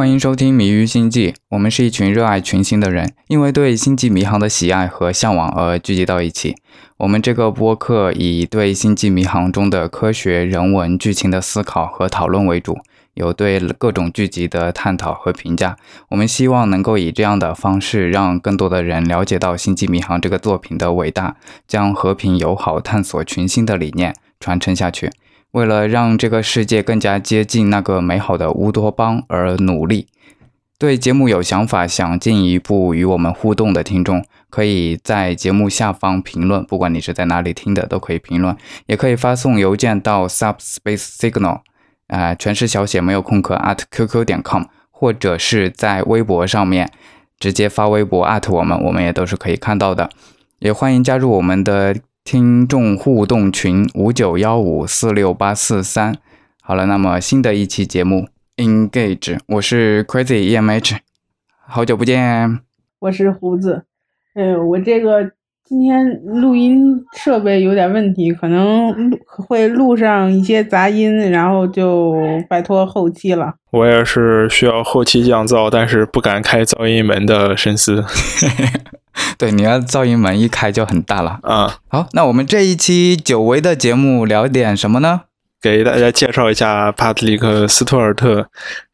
欢迎收听《迷于星际》，我们是一群热爱群星的人，因为对星际迷航的喜爱和向往而聚集到一起。我们这个播客以对星际迷航中的科学、人文、剧情的思考和讨论为主，有对各种剧集的探讨和评价。我们希望能够以这样的方式，让更多的人了解到《星际迷航》这个作品的伟大，将和平、友好、探索群星的理念传承下去。为了让这个世界更加接近那个美好的乌托邦而努力。对节目有想法、想进一步与我们互动的听众，可以在节目下方评论。不管你是在哪里听的，都可以评论，也可以发送邮件到 subspace signal，啊，全是小写，没有空格 at qq 点 com，或者是在微博上面直接发微博 at 我们，我们也都是可以看到的。也欢迎加入我们的。听众互动群五九幺五四六八四三。好了，那么新的一期节目 Engage，我是 Crazy EMH，好久不见。我是胡子，嗯，我这个今天录音设备有点问题，可能录会录上一些杂音，然后就拜托后期了。我也是需要后期降噪，但是不敢开噪音门的深思。对，你要噪音门一开就很大了啊。好，那我们这一期久违的节目聊点什么呢？给大家介绍一下帕特里克·斯图尔特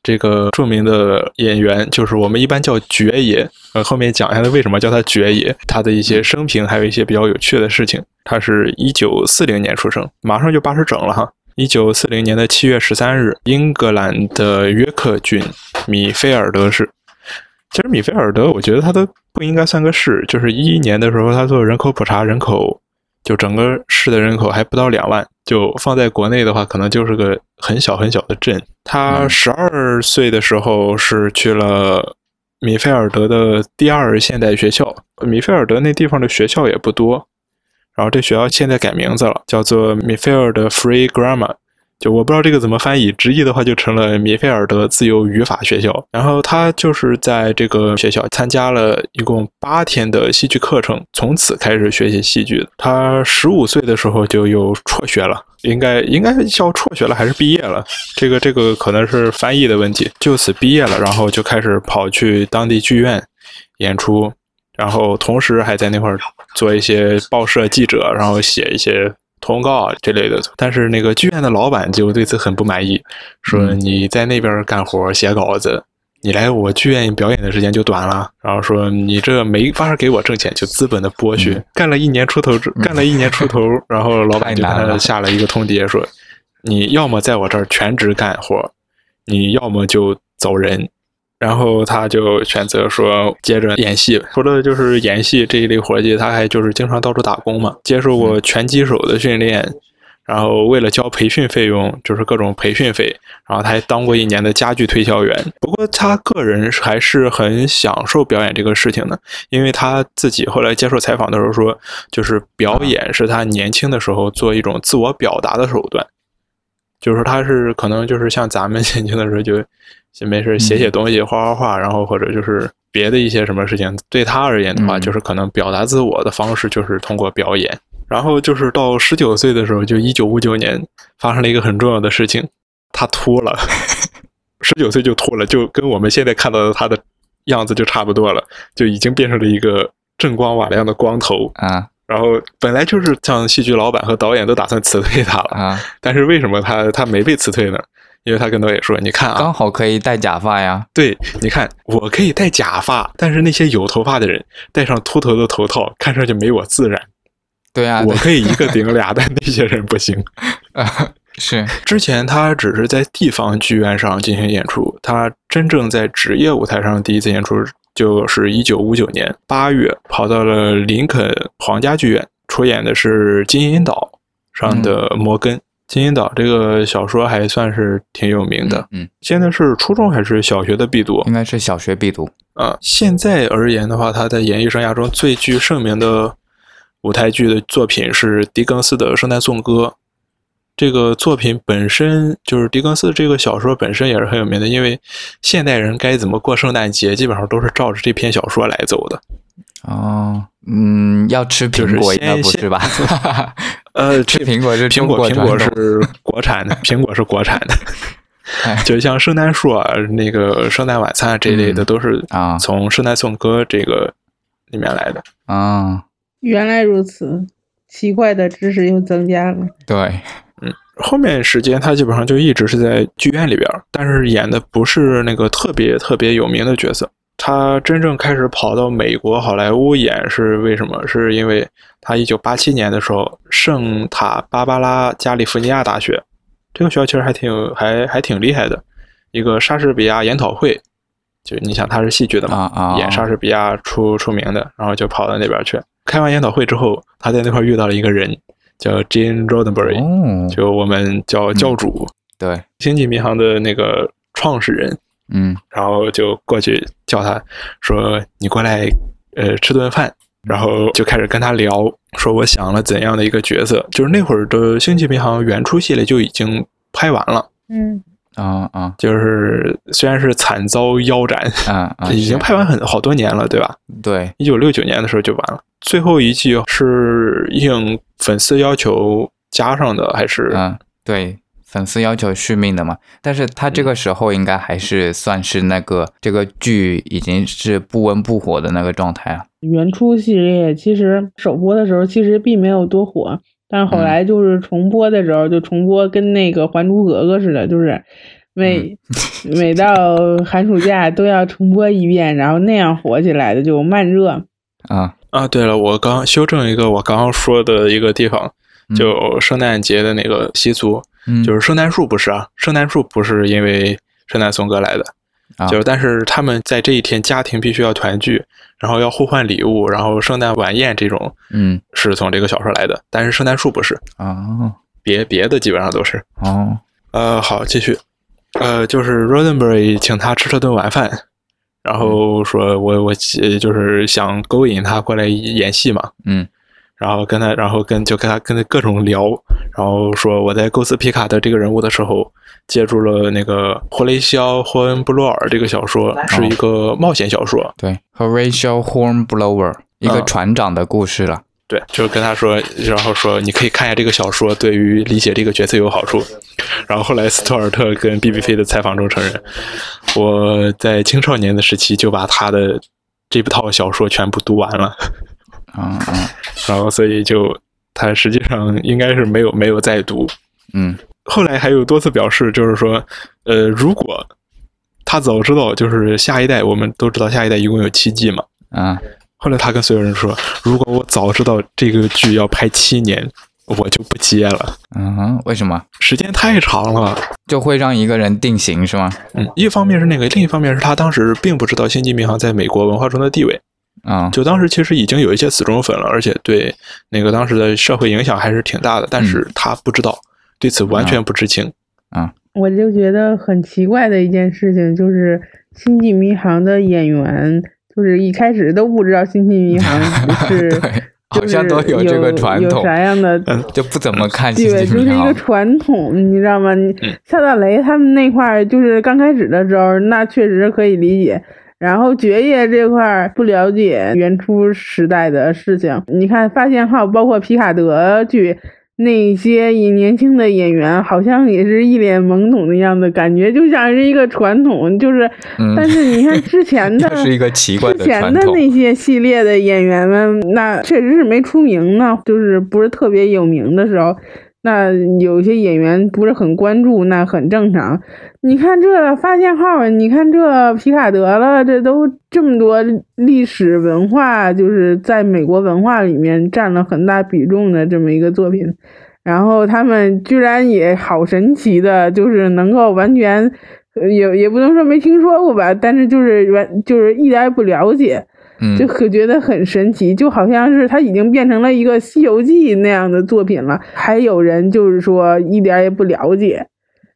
这个著名的演员，就是我们一般叫爵爷。呃，后面讲一下他为什么叫他爵爷，他的一些生平，还有一些比较有趣的事情。他是一九四零年出生，马上就八十整了哈。一九四零年的七月十三日，英格兰的约克郡米菲尔德市。其实米菲尔德，我觉得他都不应该算个市。就是一一年的时候，他做人口普查，人口就整个市的人口还不到两万，就放在国内的话，可能就是个很小很小的镇。他十二岁的时候是去了米菲尔德的第二现代学校。米菲尔德那地方的学校也不多，然后这学校现在改名字了，叫做米菲尔德 Free Grammar。就我不知道这个怎么翻译，直译的话就成了米菲尔德自由语法学校。然后他就是在这个学校参加了一共八天的戏剧课程，从此开始学习戏剧。他十五岁的时候就又辍学了，应该应该叫辍学了还是毕业了？这个这个可能是翻译的问题。就此毕业了，然后就开始跑去当地剧院演出，然后同时还在那块儿做一些报社记者，然后写一些。通告啊这类的，但是那个剧院的老板就对此很不满意，说你在那边干活写稿子，你来我剧院表演的时间就短了，然后说你这没法给我挣钱，就资本的剥削。干了一年出头，干了一年出头，然后老板就给他下了一个通牒，说你要么在我这儿全职干活，你要么就走人。然后他就选择说接着演戏，除了就是演戏这一类活计，他还就是经常到处打工嘛，接受过拳击手的训练，然后为了交培训费用，就是各种培训费，然后他还当过一年的家具推销员。不过他个人还是很享受表演这个事情的，因为他自己后来接受采访的时候说，就是表演是他年轻的时候做一种自我表达的手段，就是说他是可能就是像咱们 年轻的时候就。就没事写写东西，画画画，然后或者就是别的一些什么事情。对他而言的话，就是可能表达自我的方式就是通过表演。然后就是到十九岁的时候，就一九五九年发生了一个很重要的事情，他秃了。十九岁就秃了，就跟我们现在看到的他的样子就差不多了，就已经变成了一个正光瓦亮的光头啊。然后本来就是像戏剧老板和导演都打算辞退他了啊，但是为什么他他没被辞退呢？因为他跟导演说：“你看啊，刚好可以戴假发呀。对，你看我可以戴假发，但是那些有头发的人戴上秃头的头套，看上去没我自然。对啊，我可以一个顶俩，但那些人不行。啊，是之前他只是在地方剧院上进行演出，他真正在职业舞台上第一次演出，就是一九五九年八月，跑到了林肯皇家剧院，出演的是《金银岛》上的摩根。”《金银岛》这个小说还算是挺有名的，嗯，现在是初中还是小学的必读？应该是小学必读啊。现在而言的话，他在演艺生涯中最具盛名的舞台剧的作品是狄更斯的《圣诞颂歌》。这个作品本身就是狄更斯这个小说本身也是很有名的，因为现代人该怎么过圣诞节，基本上都是照着这篇小说来走的。哦，嗯，要吃苹果应该不是吧？呃，吃苹果是苹果，苹果是国产的，苹果是国产的。哎就像圣诞树啊、那个圣诞晚餐啊这一类的，嗯都是啊从圣诞颂歌这个里面来的。啊，原来如此，奇怪的知识又增加了。对，后面时间他基本上就一直是在剧院里边儿，但是演的不是那个特别特别有名的角色。他真正开始跑到美国好莱坞演是为什么？是因为他一九八七年的时候，圣塔芭芭拉加利福尼亚大学这个学校其实还挺还还挺厉害的，一个莎士比亚研讨会，就你想他是戏剧的嘛，啊啊，演莎士比亚出出名的，然后就跑到那边去。开完研讨会之后，他在那块遇到了一个人，叫 Jane Roddenberry，、哦，就我们叫教主，对，星际迷航的那个创始人，嗯。然后就过去叫他说：“你过来，呃，吃顿饭。”然后就开始跟他聊，说我想了怎样的一个角色，就是那会儿的《星际迷航》原初系列就已经拍完了，嗯，啊啊就是虽然是惨遭腰斩，啊啊，已经拍完很好多年了，对吧？对，一九六九年的时候就完了。最后一季是应粉丝要求加上的，还是？嗯对。粉丝要求续命的嘛，但是他这个时候应该还是算是那个这个剧已经是不温不火的那个状态啊。原初系列其实首播的时候其实并没有多火，但是后来就是重播的时候就重播，跟那个《还珠格格》似的，就是每、每到 寒暑假都要重播一遍，然后那样火起来的，就慢热。啊，啊，对了，我刚修正一个我刚刚说的一个地方，嗯就圣诞节的那个习俗，嗯就是圣诞树不是啊，圣诞树不是因为圣诞颂歌来的，啊。就是但是他们在这一天家庭必须要团聚，然后要互换礼物，然后圣诞晚宴这种嗯。是从这个小说来的，但是圣诞树不是，啊别别的基本上都是。哦。呃，好，继续，呃，就是 Roddenberry 请他吃了顿晚饭，然后说我我呃就是想勾引他过来演戏嘛，嗯然后跟他，然后跟就跟他跟他各种聊，然后说我在构思皮卡的这个人物的时候，借助了那个霍雷肖·霍恩布洛尔这个小说，是一个冒险小说。对，Horatio Hornblower 一个嗯船长的故事了。对，就跟他说，然后说你可以看一下这个小说，对于理解这个角色有好处。然后后来斯图尔特跟 BBC 的采访中承认，我在青少年的时期就把他的这部套小说全部读完了。嗯嗯 然后所以就他实际上应该是没有没有再读。嗯后来还有多次表示，就是说，呃，如果他早知道，就是下一代，我们都知道下一代一共有七季嘛。啊后来他跟所有人说，如果我早知道这个剧要拍七年，我就不接了，嗯哼，为什么？时间太长了。就会让一个人定型是吗？嗯，一方面是那个，另一方面是他当时并不知道《星际迷航》在美国文化中的地位。啊就当时其实已经有一些死忠粉了，而且对那个当时的社会影响还是挺大的，但是他不知道，对此完全不知情啊。我就觉得很奇怪的一件事情，就是《星际迷航》的演员，就是一开始都不知道《星际迷航 》是对，好像都有这个传统，有啥样的就不怎么看星对，际迷航就是一个。传统，你知道吗？你嗯萨达雷他们那块儿，就是刚开始的时候，那确实可以理解。然后爵爷这块儿不了解原初时代的事情，你看发现号，包括皮卡德剧那些以年轻的演员，好像也是一脸懵懂的样子，感觉就像是一个传统，就是，嗯但是你看之前的 又是一个奇怪之的传统。前的那些系列的演员们，那确实是没出名呢，就是不是特别有名的时候，那有些演员不是很关注，那很正常。你看这发现号，你看这皮卡德了，这都这么多历史文化，就是在美国文化里面占了很大比重的这么一个作品。然后他们居然也好神奇的，就是能够完全，也也不能说没听说过吧，但是就是完就是一点也不了解，嗯就可觉得很神奇，就好像是它已经变成了一个《西游记》那样的作品了。还有人就是说一点也不了解，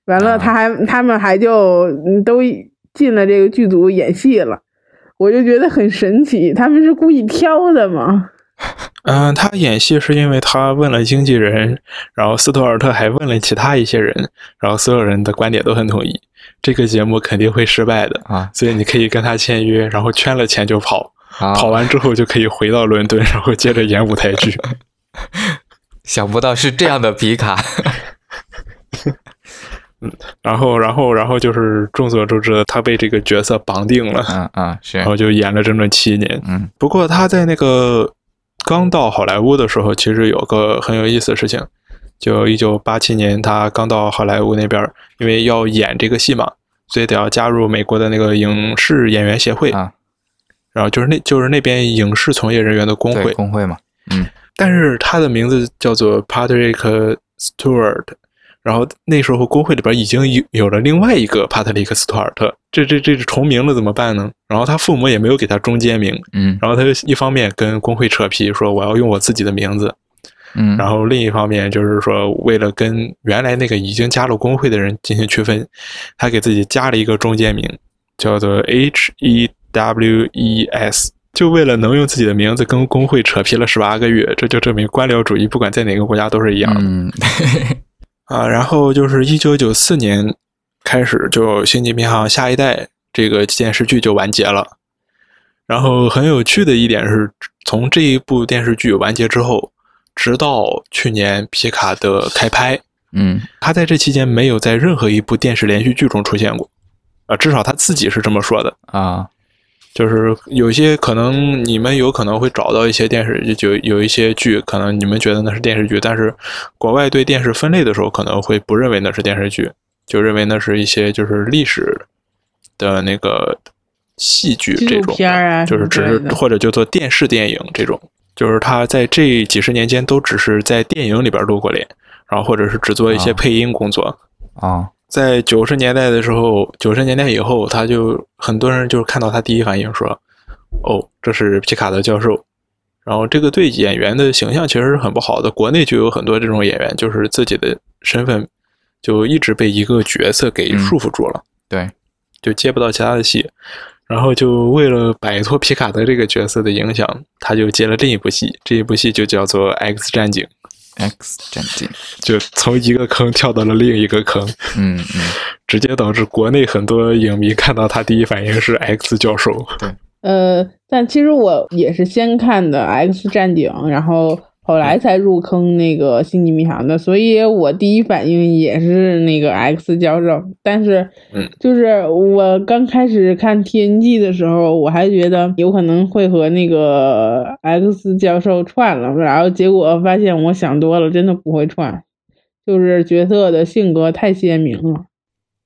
完了啊他还他们还就嗯都进了这个剧组演戏了，我就觉得很神奇，他们是故意挑的吗？嗯、他演戏是因为他问了经纪人，然后斯图尔特还问了其他一些人，然后所有人的观点都很统一，这个节目肯定会失败的。啊所以你可以跟他签约，然后圈了钱就跑，啊！跑完之后就可以回到伦敦，然后接着演舞台剧。想不到是这样的皮卡。嗯然后，然后，然后就是众所周知的，他被这个角色绑定了，嗯嗯是然，后就演了整整七年。嗯不过他在那个刚到好莱坞的时候，其实有个很有意思的事情，就一九八七年他刚到好莱坞那边，因为要演这个戏嘛，所以得要加入美国的那个影视演员协会，啊，然后就是那就是那边影视从业人员的工会，工会嘛，嗯但是他的名字叫做 Patrick Stewart。然后那时候工会里边已经有有了另外一个帕特里克·斯图尔特，这这这是重名了怎么办呢？然后他父母也没有给他中间名，嗯然后他就一方面跟工会扯皮，说我要用我自己的名字，嗯，然后另一方面就是说，为了跟原来那个已经加入工会的人进行区分，他给自己加了一个中间名，叫做 H E W E S，就为了能用自己的名字跟工会扯皮了十八个月，这就证明官僚主义不管在哪个国家都是一样的。嗯 啊，然后就是一九九四年开始，就《星际迷航：下一代》这个电视剧就完结了。然后很有趣的一点是，从这一部电视剧完结之后，直到去年皮卡的开拍，嗯他在这期间没有在任何一部电视连续剧中出现过，啊，至少他自己是这么说的。啊就是有些可能你们有可能会找到一些电视，就有一些剧，可能你们觉得那是电视剧，但是国外对电视分类的时候可能会不认为那是电视剧，就认为那是一些就是历史的那个戏剧这种片啊就是只是或者叫做电视电影这种，就是他在这几十年间都只是在电影里边露过脸，然后或者是只做一些啊配音工作。啊在九十年代的时候，九十年代以后，他就很多人就是看到他第一反应说：“哦，这是皮卡德教授。”然后这个对演员的形象其实是很不好的。国内就有很多这种演员，就是自己的身份就一直被一个角色给束缚住了，对，就接不到其他的戏。然后就为了摆脱皮卡德这个角色的影响，他就接了另一部戏，这一部戏就叫做《X 战警》，，X 战警，就从一个坑跳到了另一个坑。嗯嗯直接导致国内很多影迷看到他第一反应是 X 教授。对呃，但其实我也是先看的《X 战警》，然后后来才入坑那个《星际迷航》的，所以我第一反应也是那个 X 教授。但是，嗯，就是我刚开始看 TNG 的时候，我还觉得有可能会和那个 X 教授串了，然后结果发现我想多了，真的不会串，就是角色的性格太鲜明了。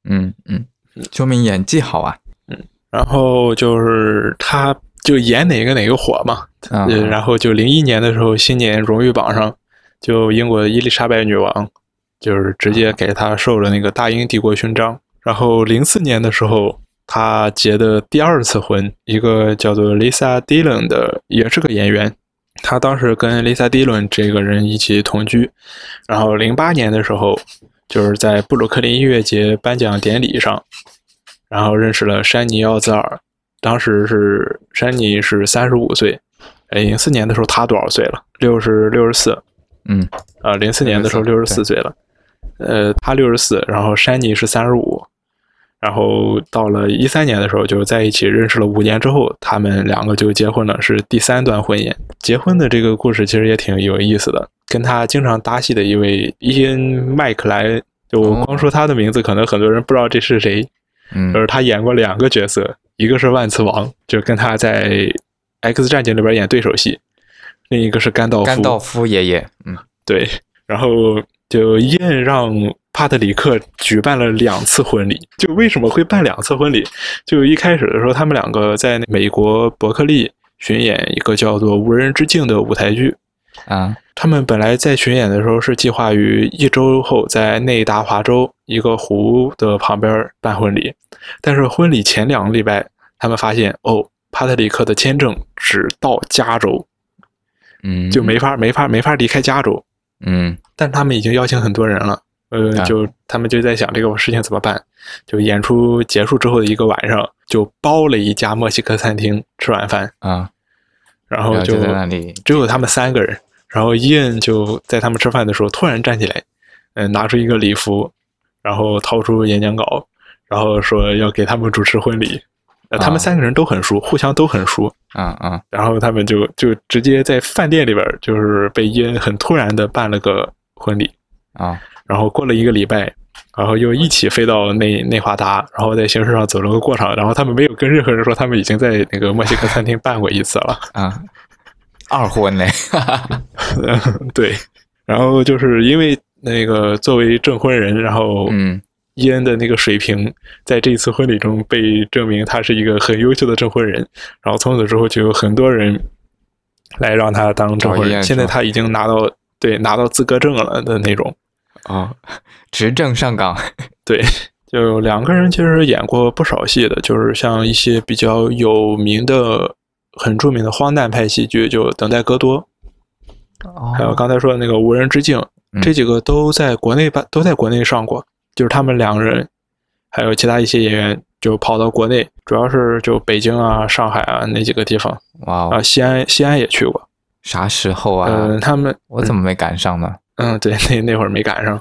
嗯嗯，说明演技好啊。嗯然后就是他就演哪个哪个火嘛，啊呃，然后就零一年的时候，新年荣誉榜上，就英国的伊丽莎白女王就是直接给他授了那个大英帝国勋章。然后零四年的时候，他结的第二次婚，一个叫做 Lisa Dillon 的，也是个演员。他当时跟 Lisa Dillon 这个人一起同居。然后零八年的时候，就是在布鲁克林音乐节颁奖典礼上，然后认识了山尼奥兹尔。当时是山妮是三十五岁，呃，零四年的时候他多少岁了？六十六十四，嗯啊，零四年的时候六十四岁了，呃，他六十四，然后山妮是三十五，然后到了一三年的时候就在一起认识了五年之后，他们两个就结婚了，是第三段婚姻。结婚的这个故事其实也挺有意思的，跟他经常搭戏的一位伊恩麦克莱，就光说他的名字，可能很多人不知道这是谁，嗯就是他演过两个角色，一个是万磁王，就跟他在《X 战警》里边演对手戏，另一个是甘道夫。甘道夫爷爷，嗯对，然后就伊恩让帕特里克举办了两次婚礼。就为什么会办两次婚礼？就一开始的时候，他们两个在美国伯克利巡演一个叫做《无人之境》的舞台剧。啊。他们本来在巡演的时候是计划于一周后在内达华州一个湖的旁边办婚礼，但是婚礼前两个礼拜，他们发现哦，帕特里克的签证只到加州，嗯，就没法没法没法离开加州。嗯。但他们已经邀请很多人了，呃，啊。就他们就在想这个事情怎么办。就演出结束之后的一个晚上，就包了一家墨西哥餐厅吃晚饭，啊，然后就只有他们三个人。然后伊恩就在他们吃饭的时候突然站起来，嗯、拿出一个礼服，然后掏出演讲稿，然后说要给他们主持婚礼。呃，他们啊三个人都很熟，互相都很熟。啊啊然后他们就就直接在饭店里边，就是被伊恩很突然的办了个婚礼。啊然后过了一个礼拜，然后又一起飞到内内华达，然后在形式上走了个过场，然后他们没有跟任何人说他们已经在那个墨西哥餐厅办过一次了。啊，二婚嘞，对，然后就是因为那个作为证婚人，然后嗯伊恩的那个水平在这一次婚礼中被证明他是一个很优秀的证婚人，然后从此之后就有很多人来让他当证婚人。现在他已经拿到对拿到资格证了的那种。哦，执政上岗，对，就两个人其实演过不少戏的，就是像一些比较有名的、很著名的荒诞派喜剧，就《等待戈多》，还有哦，刚才说的那个《无人之境》，嗯这几个都在国内办，都在国内上过。就是他们两个人，还有其他一些演员就跑到国内，主要是就北京啊、上海啊那几个地方哇啊，哦，西安西安也去过。啥时候啊？嗯，他们我怎么没赶上呢？嗯，对，那那会儿没赶上。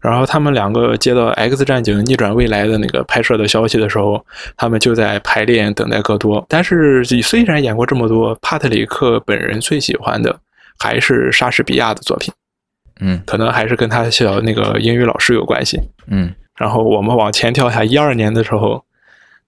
然后他们两个接到《X 战警：逆转未来》的那个拍摄的消息的时候，他们就在排练《等待戈多》。但是虽然演过这么多，帕特里克本人最喜欢的还是莎士比亚的作品，嗯可能还是跟他小那个英语老师有关系。嗯然后我们往前跳一下，一二年的时候，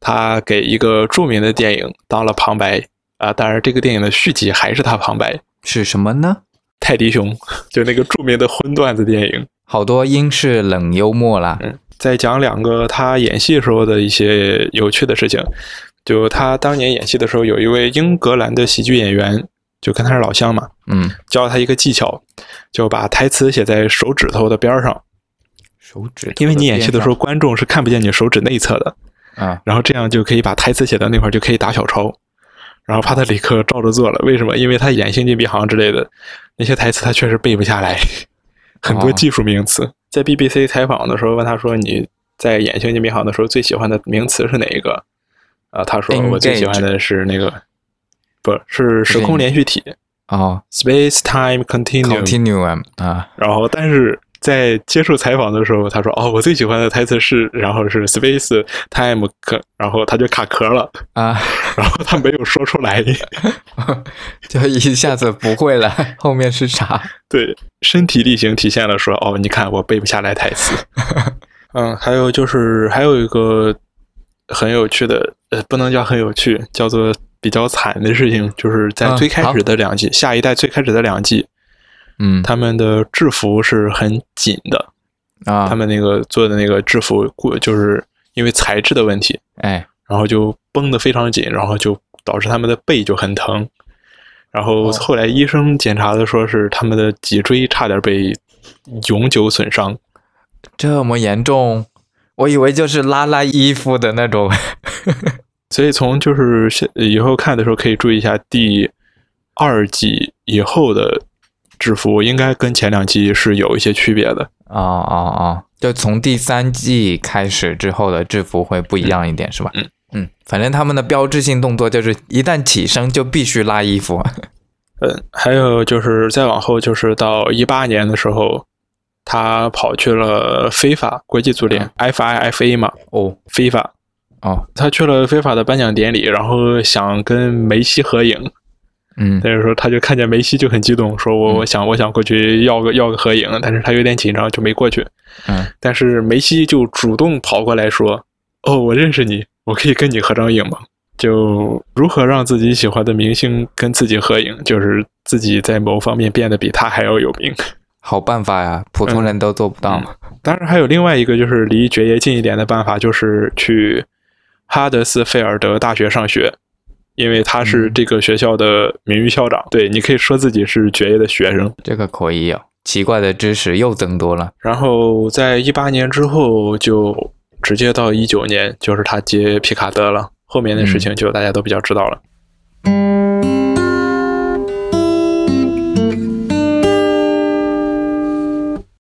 他给一个著名的电影当了旁白啊、当然这个电影的续集还是他旁白。是什么呢？泰迪熊，就那个著名的荤段子电影。好多英式冷幽默啦。嗯，再讲两个他演戏时候的一些有趣的事情。就他当年演戏的时候，有一位英格兰的喜剧演员，就跟他是老乡嘛，嗯，教他一个技巧，就把台词写在手指头的边儿上，手指，因为你演戏的时候，观众是看不见你手指内侧的，啊，然后这样就可以把台词写到那块儿就可以打小抄。然后帕特里克照着做了，为什么？因为他演《星际迷航》之类的那些台词，他确实背不下来，很多哦技术名词。在 BBC 采访的时候问他说：“你在演《星际迷航》的时候最喜欢的名词是哪一个？”啊，他说：“我最喜欢的是那个，不是时空连续体哦 （Space Time Continuum）。，continuum 啊，然后，但是在接受采访的时候，他说：“哦，我最喜欢的台词是，然后是 Space Time，可，然后他就卡壳了。”啊，然后他没有说出来。就一下子不会了，后面是啥？对，身体力行体现了说，哦，你看我背不下来台词。嗯，还有就是还有一个很有趣的，呃，不能叫很有趣，叫做比较惨的事情，就是在嗯最开始的两季，下一代最开始的两季，嗯，他们的制服是很紧的，啊，他们那个做的那个制服，过就是因为材质的问题，哎，然后就绷得非常紧，然后就导致他们的背就很疼。然后哦后来医生检查的说是他们的脊椎差点被永久损伤。这么严重？我以为就是拉拉衣服的那种。所以从就是现以后看的时候可以注意一下第二季以后的制服，应该跟前两季是有一些区别的。啊啊啊，就从第三季开始之后的制服会不一样一点，是吧？嗯嗯，反正他们的标志性动作就是一旦起身就必须拉衣服。嗯，还有就是再往后，就是到一八年的时候，他跑去了非法国际足联、FIFA 嘛，哦非法，哦，他去了非法的颁奖典礼，然后想跟梅西合影，嗯但是说他就看见梅西就很激动，说我嗯我想我想过去要个要个合影，但是他有点紧张就没过去。嗯，但是梅西就主动跑过来说：“哦，我认识你，我可以跟你合张影吗？”就如何让自己喜欢的明星跟自己合影，就是自己在某方面变得比他还要有名。好办法呀，普通人都做不到嘛。当然，还有另外一个就是离爵爷近一点的办法，就是去哈德斯菲尔德大学上学，因为他是嗯这个学校的名誉校长。对，你可以说自己是爵爷的学生。这个可以有，奇怪的知识又增多了。然后在一八年之后，就直接到一九年，就是他接皮卡德了。后面的事情就大家都比较知道了。